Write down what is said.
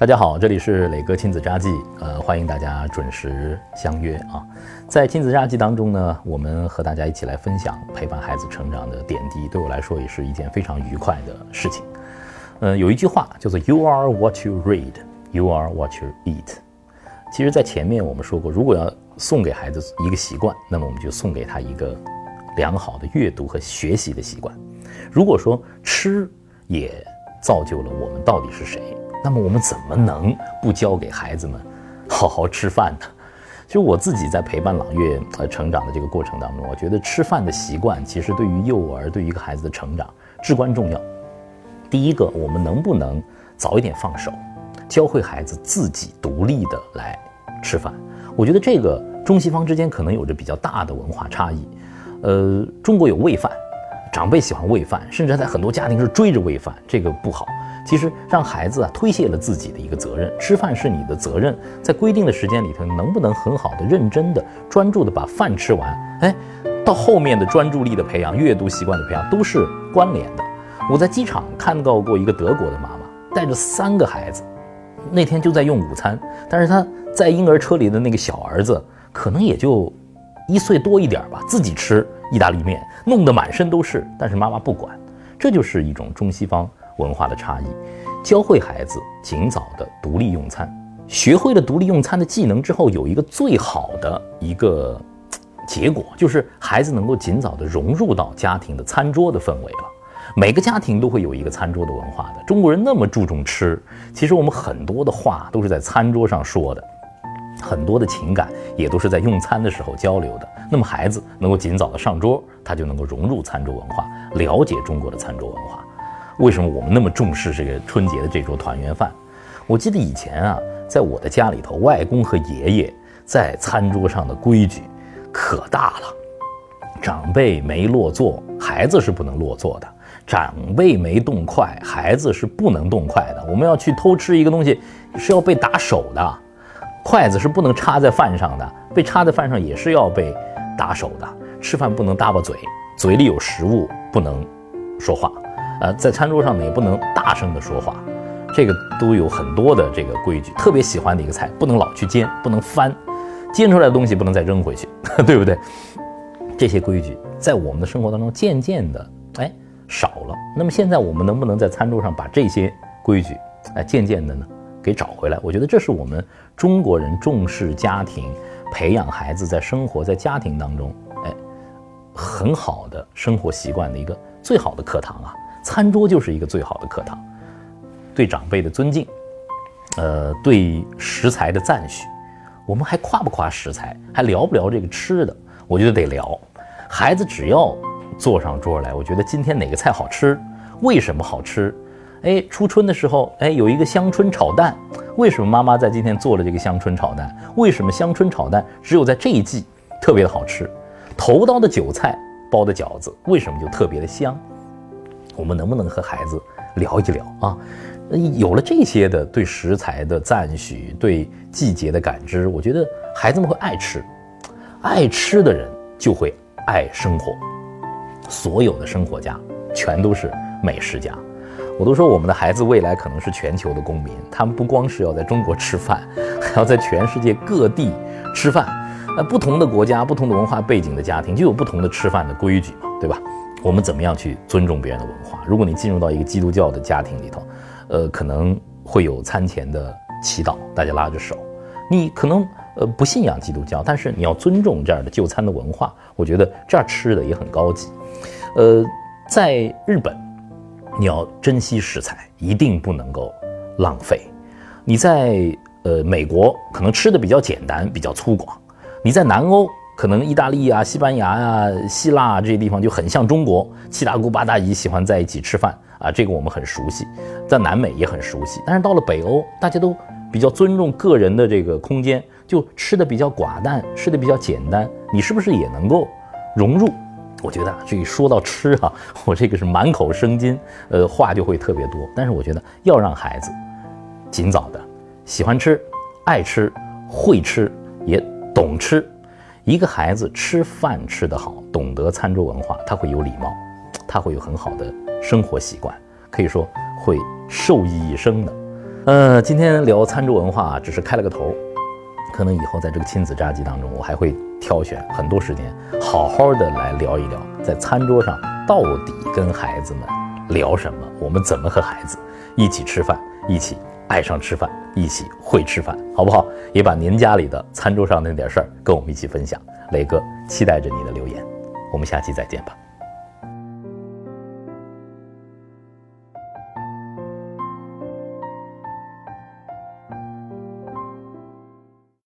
大家好，这里是磊哥亲子札记，呃，欢迎大家准时相约啊。在亲子札记当中呢，我们和大家一起来分享陪伴孩子成长的点滴，对我来说也是一件非常愉快的事情。呃，有一句话叫做 “You are what you read, you are what you eat”。其实，在前面我们说过，如果要送给孩子一个习惯，那么我们就送给他一个良好的阅读和学习的习惯。如果说吃也造就了我们到底是谁？那么我们怎么能不教给孩子们好好吃饭呢？其实我自己在陪伴朗月呃成长的这个过程当中，我觉得吃饭的习惯其实对于幼儿对于一个孩子的成长至关重要。第一个，我们能不能早一点放手，教会孩子自己独立的来吃饭？我觉得这个中西方之间可能有着比较大的文化差异。呃，中国有喂饭，长辈喜欢喂饭，甚至在很多家庭是追着喂饭，这个不好。其实让孩子啊推卸了自己的一个责任，吃饭是你的责任，在规定的时间里头，能不能很好的、认真的、专注的把饭吃完？哎，到后面的专注力的培养、阅读习惯的培养都是关联的。我在机场看到过一个德国的妈妈带着三个孩子，那天就在用午餐，但是他在婴儿车里的那个小儿子可能也就一岁多一点吧，自己吃意大利面，弄得满身都是，但是妈妈不管，这就是一种中西方。文化的差异，教会孩子尽早的独立用餐，学会了独立用餐的技能之后，有一个最好的一个结果，就是孩子能够尽早的融入到家庭的餐桌的氛围了。每个家庭都会有一个餐桌的文化的，中国人那么注重吃，其实我们很多的话都是在餐桌上说的，很多的情感也都是在用餐的时候交流的。那么孩子能够尽早的上桌，他就能够融入餐桌文化，了解中国的餐桌文化。为什么我们那么重视这个春节的这桌团圆饭？我记得以前啊，在我的家里头，外公和爷爷在餐桌上的规矩可大了。长辈没落座，孩子是不能落座的；长辈没动筷，孩子是不能动筷的。我们要去偷吃一个东西，是要被打手的。筷子是不能插在饭上的，被插在饭上也是要被打手的。吃饭不能搭巴嘴，嘴里有食物不能说话。呃，在餐桌上呢，也不能大声的说话，这个都有很多的这个规矩。特别喜欢的一个菜，不能老去煎，不能翻，煎出来的东西不能再扔回去，对不对？这些规矩在我们的生活当中渐渐的哎少了。那么现在我们能不能在餐桌上把这些规矩哎渐渐的呢给找回来？我觉得这是我们中国人重视家庭、培养孩子在生活在家庭当中哎很好的生活习惯的一个最好的课堂啊。餐桌就是一个最好的课堂，对长辈的尊敬，呃，对食材的赞许，我们还夸不夸食材，还聊不聊这个吃的？我觉得得聊。孩子只要坐上桌来，我觉得今天哪个菜好吃，为什么好吃？哎，初春的时候，哎，有一个香椿炒蛋，为什么妈妈在今天做了这个香椿炒蛋？为什么香椿炒蛋只有在这一季特别的好吃？头刀的韭菜包的饺子为什么就特别的香？我们能不能和孩子聊一聊啊？那有了这些的对食材的赞许，对季节的感知，我觉得孩子们会爱吃。爱吃的人就会爱生活。所有的生活家全都是美食家。我都说我们的孩子未来可能是全球的公民，他们不光是要在中国吃饭，还要在全世界各地吃饭。那不同的国家、不同的文化背景的家庭，就有不同的吃饭的规矩嘛，对吧？我们怎么样去尊重别人的文化？如果你进入到一个基督教的家庭里头，呃，可能会有餐前的祈祷，大家拉着手。你可能呃不信仰基督教，但是你要尊重这样的就餐的文化。我觉得这儿吃的也很高级。呃，在日本，你要珍惜食材，一定不能够浪费。你在呃美国可能吃的比较简单，比较粗犷。你在南欧。可能意大利啊、西班牙呀、希腊这些地方就很像中国，七大姑八大姨喜欢在一起吃饭啊，这个我们很熟悉，在南美也很熟悉。但是到了北欧，大家都比较尊重个人的这个空间，就吃的比较寡淡，吃的比较简单。你是不是也能够融入？我觉得这一说到吃啊，我这个是满口生津，呃，话就会特别多。但是我觉得要让孩子尽早的喜欢吃、爱吃、会吃，也懂吃。一个孩子吃饭吃得好，懂得餐桌文化，他会有礼貌，他会有很好的生活习惯，可以说会受益一生的。呃，今天聊餐桌文化只是开了个头，可能以后在这个亲子札记当中，我还会挑选很多时间，好好的来聊一聊，在餐桌上到底跟孩子们聊什么，我们怎么和孩子一起吃饭，一起爱上吃饭，一起会吃饭，好不好？也把您家里的餐桌上那点事儿跟我们一起分享。磊哥期待着你的留言，我们下期再见吧。